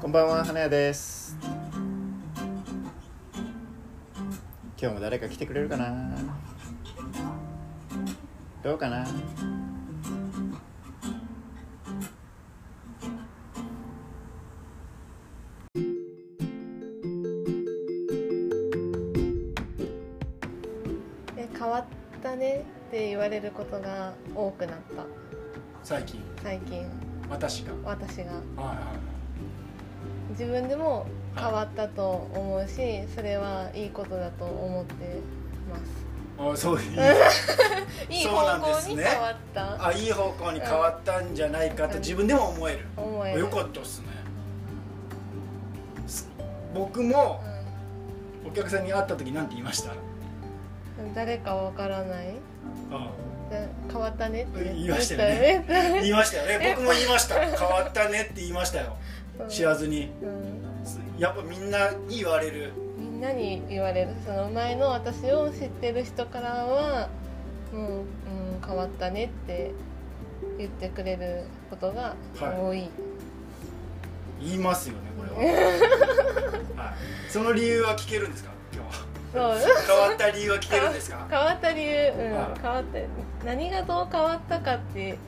こんばんは花屋です。今日も誰か来てくれるかな？どうかな？え変わったねって言われることが多くなった。最近。最近私が。私が。はいはい自分でも変わったと思うしそれはいいことだと思ってます。はいあそういい。いいそうなん方ですね。向に変わった、あいい方向に変わったんじゃないかって自分でも思える、思える。よかったっすね。す僕もお客さんに会った時なんて言いました？うん、誰かわからない。あで変わったねって言いましたよね。言いましたよね。僕も言いました。変わったねって言いましたよ。知らずに。うん。やっぱみんなに言われる。みんなに言われる。その前の私を知ってる人からは「もう、うん、変わったね」って言ってくれることが多い、言いますよねこれは、はい、その理由は聞けるんですか？変わった理由は聞けるんですか？変わった理由、うん。はい。変わった何がどう変わったかって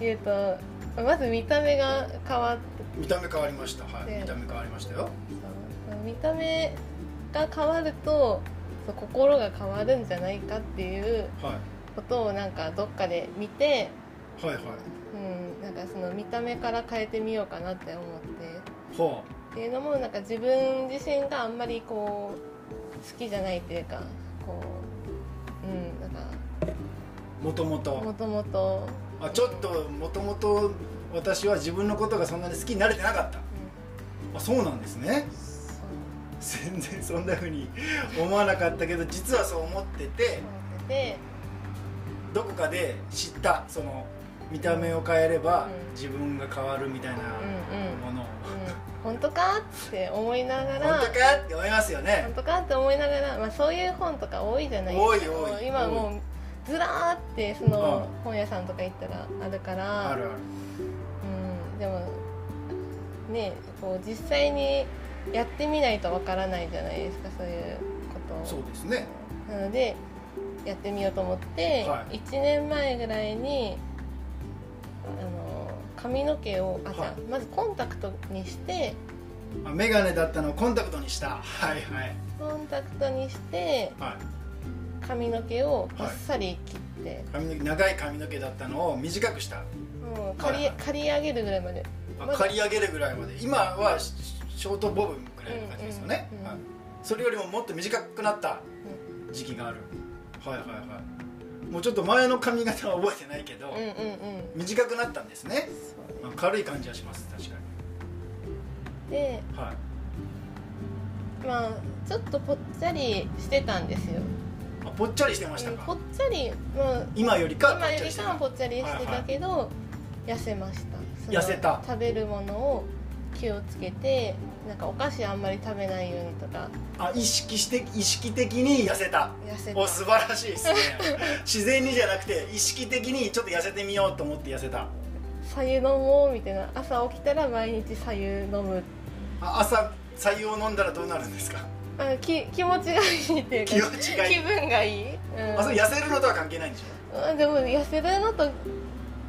いうとまず見た目が変わって。見た目変わりました。はい。で見た目変わりましたよ。そう。見た目が変わるとそう心が変わるんじゃないかっていうはい。ことをなんかどっかで見てはいはい。うん、なんかその見た目から変えてみようかなって思って。はっていうのもなんか自分自身があんまりこう好きじゃないっていうかこううんなんかあもともともともとあちょっともともと私は自分のことがそんなに好きになれてなかった。あそうなんですね。全然そんなふうに思わなかったけど実はそう思ってて思ってて。どこかで知ったその見た目を変えればうん。自分が変わるみたいなうんうんものをうん、本当か？って思いながら本当か？って思いますよね。本当か？って思いながら、まあ、そういう本とか多いじゃないですか多い多い。今もうずらーってそのう本屋さんとか行ったらあるからあるある。うん、でもねこう実際にやってみないとわからないじゃないですかそういうこと。をそうですね。なのでやってみようと思って、は1年前ぐらいにあの髪の毛をあ、じゃあはい。まずコンタクトにしてあメガネだったのをコンタクトにした。はいはい。コンタクトにしてはい。髪の毛をバッサリ切って、髪の毛長い髪の毛だったのを短くした。もう刈り,、はいはい。刈り上げるぐらいまで。ま刈り上げるぐらいまで。今はシショートボブぐらいの感じですよね、うんうんうん。はい。それよりももっと短くなった時期がある、はいはいはいもうちょっと前の髪型は覚えてないけど、うんうんうん。うん短くなったんですね、まあ軽い感じはします確かでにはい。まあちょっとぽっちゃりしてたんですよ。あぽっちゃりしてましたうんぽかっちゃり、まあ、今よりか今よりかはぽっちゃりしてたけど、痩せました。痩せた。食べるものを気をつけてなんかお菓子あんまり食べないようにとか。あ意識して意識的に痩せた。痩せた。お素晴らしいですね。自然にじゃなくて意識的にちょっと痩せてみようと思って痩せた。白湯飲もうみたいな。朝起きたら毎日白湯飲む。あ朝白湯を飲んだらどうなるんですか？あき気持ちがいいっていうか気持ちがいい。気分がいい、うん。あそれ痩せるのとは関係ないんでしょ？あでも痩せるのと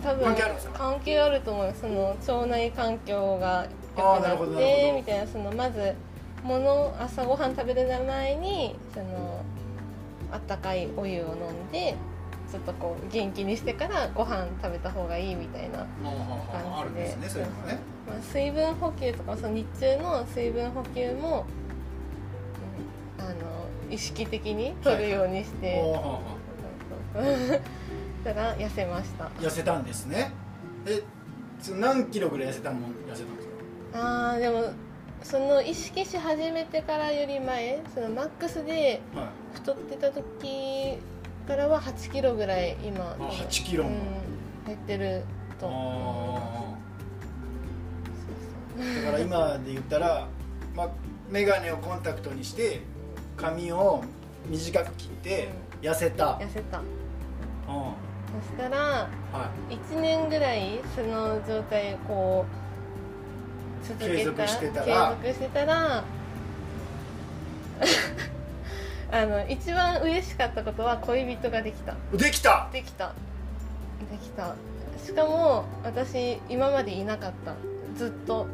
多分関係あると思うその腸内環境が良くなってみたいなそのまずもの朝ごはん食べる前にそのあったかいお湯を飲んでちょっとこう元気にしてからご飯食べた方がいいみたいなあるんで水分補給とかその日中の水分補給も、うんあの意識的に取るようにして、おーはーはそうそうそう。だから痩せました。ー痩せたんですね。え何キロぐらい痩せたもん痩せたんですかあーでもその意識し始めてからより前そのマックスではい太ってた時からは8キロぐらい今。あ8キロ。もうん、減ってると。あー。だから今で言ったら、まあ、眼鏡をコンタクトにして髪を短く切って痩せた、痩せた。うん。そしたらは1年ぐらいその状態をこう続けた継続してたら。継続してたら。あの一番嬉しかったことは恋人ができた。いできた。できた。できた。しかも私今までいなかった。ずっと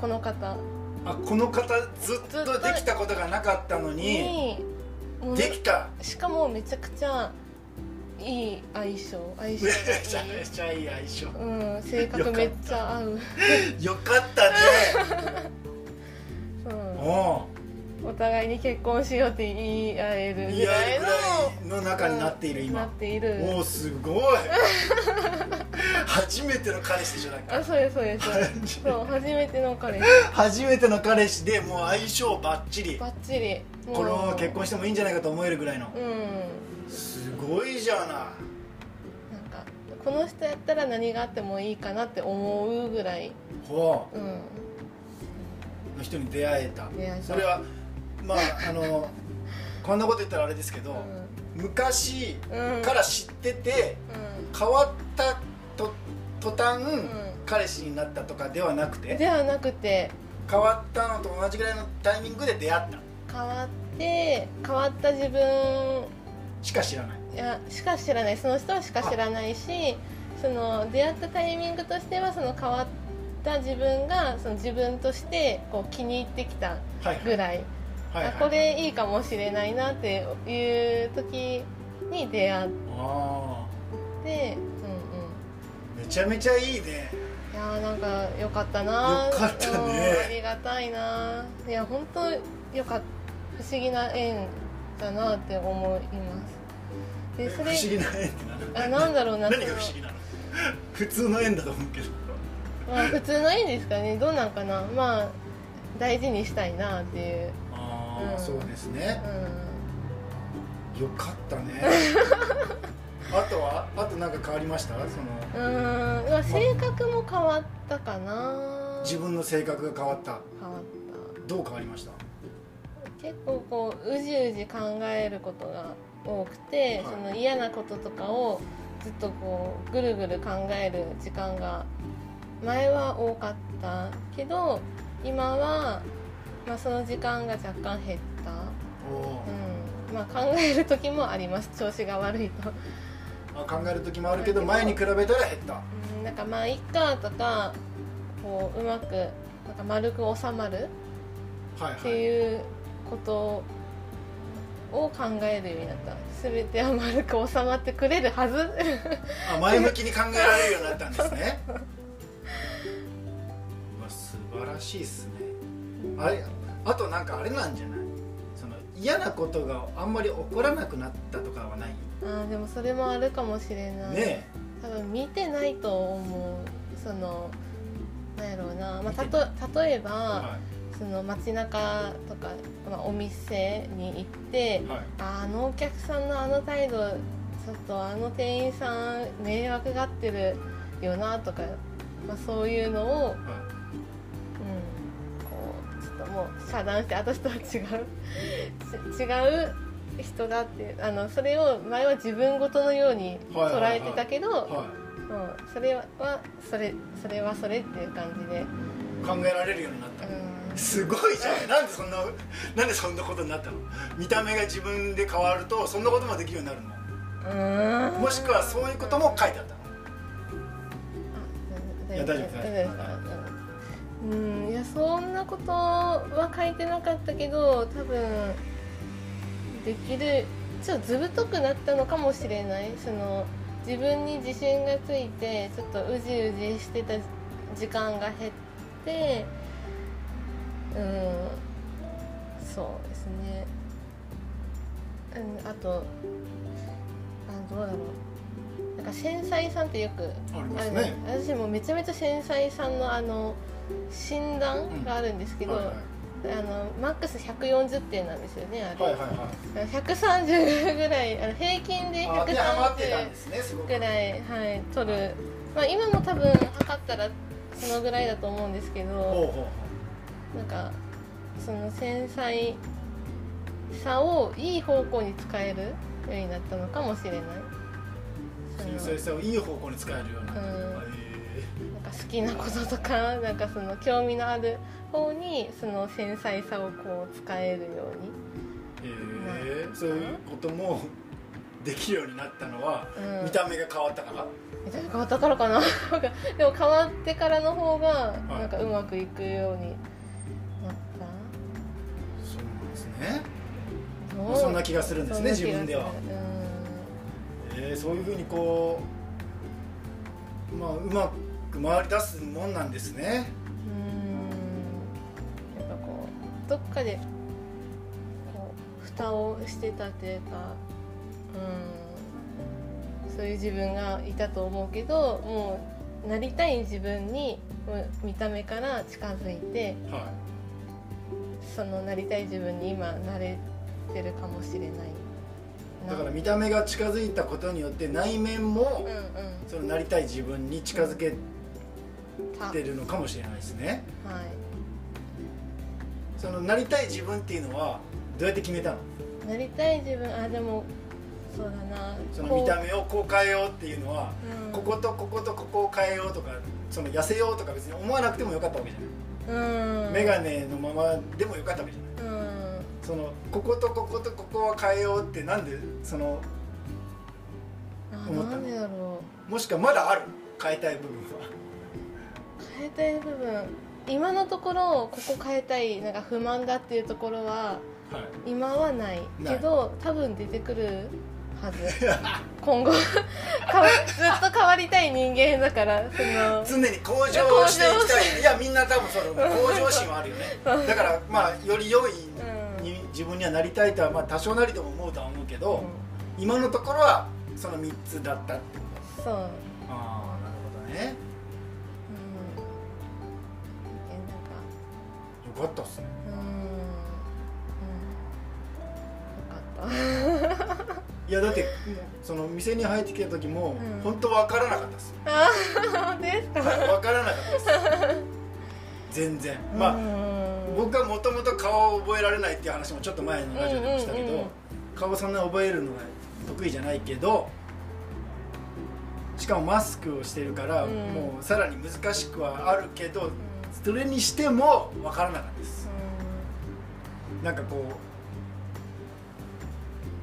この方。あこの方ずっとできたことがなかったのに。できた。しかもめちゃくちゃいい相性相性。めがちゃめちゃいい相性。うん性格めっちゃ合う、よかった。ね。うん、おお互いに結婚しようって言い合えるぐらいぐらいの中になっているのな今っている。おおすごい。初めての彼氏でしょなんか。あそうですそうです。そう初めての彼氏。初めての彼氏でもう相性バッチリ。バッチリ。もう。この結婚してもいいんじゃないかと思えるぐらいの。うんすごいじゃない。なんかこの人やったら何があってもいいかなって思うぐらい。ほう。ん。うの人に出会えた。出会えた。それはまああの こんなこと言ったらあれですけど、昔うん。うんから知っててう変わったと途端、ん。彼氏になったとかではなくうんてではなくて。変わったのと同じぐらいのタイミングで出会った。変わって変わった自分しか知らない。いやしか知らない。その人はしか知らないしその出会ったタイミングとしてはその変わった自分がその自分としてこう気に入ってきたはいぐらい、はいはいあこれいいかもしれないなっていう時に出会っあて、ーめちゃめちゃいいね。うんうん、いやーなんか良かったなよかったね。うんありがたいないや本当よかった。不思議な縁だなって思いますでそれ不思議な縁。ってあなんだろうな何が不思議なの？普通の縁だと思うけど。まあ普通のいいんですかね。どうなんかな。まあ大事にしたいなっていう、ああ、うん。そうですね。うよかったね。あとは？あと何か変わりました？そのんうん。まあ性格も変わったかな。自分の性格が変わった。変わっどう変わりましたた？結構こううじうじ考えることが多くて、はい。その嫌なこととかをずっとこうぐるぐる考える時間が前は多かったけど今は、まあ、その時間が若干減った。うん。まあ、考える時もあります。調子が悪いと、あ考える時もあるけど前に比べたら減った。うん、なんかまあいっかとかこううまくなんか丸く収まるってはい。はいいうことを考えるようになった。全ては丸く収まってくれるはず。あ前向きに考えられるようになったんですね。うわ素晴らしいっすね。あれあとなんかあれなんじゃない？その嫌なことがあんまり起こらなくなったとかはない？あーでもそれもあるかもしれない、ね多分見てないと思う。そのなんやろうな、まあ、た見と例えば、はその街中とか、まあ、お店に行っていはい。ああのお客さんのあの態度ちょっとあの店員さん迷惑がってるよなとか、まあ、そういうのを、うん、はこうちょっともう遮断して私とは違うち違う人だってあのそれを前は自分ごとのようにはいはいはい捉えてたけど、うそれはそれそれはそれっていう感じで、い考えられるようになった。うん、すごいじゃん。なんでそんななんでそんなことになったの？見た目が自分で変わるとそんなこともできるようになるの？うん。もしくはそういうことも書いてあったの？あいや大丈夫ですうん。いやそんなことは書いてなかったけど多分できるちょっとずぶとくなったのかもしれない。その自分に自信がついてちょっとうじうじしてた時間が減ってうんそうですね。うんあとあどうだろう。なんか繊細さんってよくありますね。私もめちゃめちゃ繊細さんのあの診断があるんですけど、はいはい。あのマックス140点なんですよねあれ、はいはいはい。130ぐらいあの平均であ当てはまってたんで130すねすごく。ぐらい、はい、取る、まあ、今も多分測ったらそのぐらいだと思うんですけどなんかその繊細さをいい方向に使えるようになったのかもしれない。繊細さをいい方向に使えるような、うん。へなんか好きなこととかなんかその興味のある方にその繊細さをこう使えるように。えへえそういうこともできるようになったのは、うん。見た目が変わったから？見た目変わったからかな。でも変わってからの方がいなんかうまくいくようにね。たそんな気がするんですね自分では。するえーそういうふうにこうまあうまく回り出すもんなんですね。うん。うんやっぱこうどっかでこう蓋をしてたというかうん。そういう自分がいたと思うけどもうなりたい自分に見た目から近づいてはそのなりたい自分に今なれてるかもしれないだから見た目が近づいたことによって内面もうんうん。そのなりたい自分に近づけたてるのかもしれないですね。はい。そのなりたい自分っていうのはどうやって決めたの？なりたい自分あでもそうだな。その見た目をこう変えようっていうのは、うん。こことこことここを変えようとかその痩せようとか別に思わなくてもよかったわけじゃない、うん。メガネのままでもよかったわけじゃないうん。そのこことこことここは変えようってなんでそのあ思ったなんでだろもしくはまだある？変えたい部分は。う変えたい部分。今のところここ変えたいなんか不満だっていうところははい。今はない。けど多分出てくるはず。今後ずっと変わりたい人間だからその。常に向上していきたい。いやみんな多分その向上心はあるよね。だからまあより良いに自分にはなりたいとはまあ多少なりとも思うとは思うけど、今のところはその3つだったってこと。そう、うん、ああなるほどね。なんか。よかったっすねいやだってその店に入ってきた時も、うん。本当分からなかったですあ本当ですか？はい分からなかったです。全然。まあ、うん。僕はもともと顔を覚えられないっていう話もちょっと前のラジオでもしたけど、うんうんうん。顔そんな覚えるのが得意じゃないけどしかもマスクをしてるから、うん。もうさらに難しくはあるけどそれにしても分からなかったです。なんかこう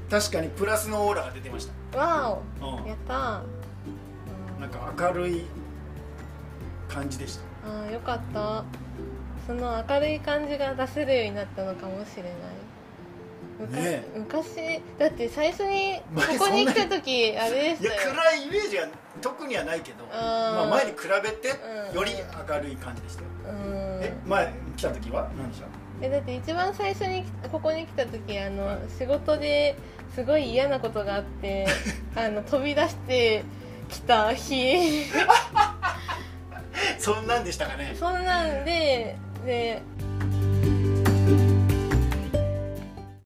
確かにプラスのオーラが出てましうんわた、うおやった。ーん、なんか明るい感じでした。あーよかった。その明るい感じが出せるようになったのかもしれない。昔,、ねえ。昔だって最初にこ前こに来た時あれでしたよ。暗いイメージは特にはないけどまあ、前に比べてうんより明るい感じでしたよ、うん。え前来た時は？何でした？えだって一番最初に来ここに来た時あの、はい。仕事ですごい嫌なことがあって あの飛び出してきた日。そんなんでしたかね。そんなんでで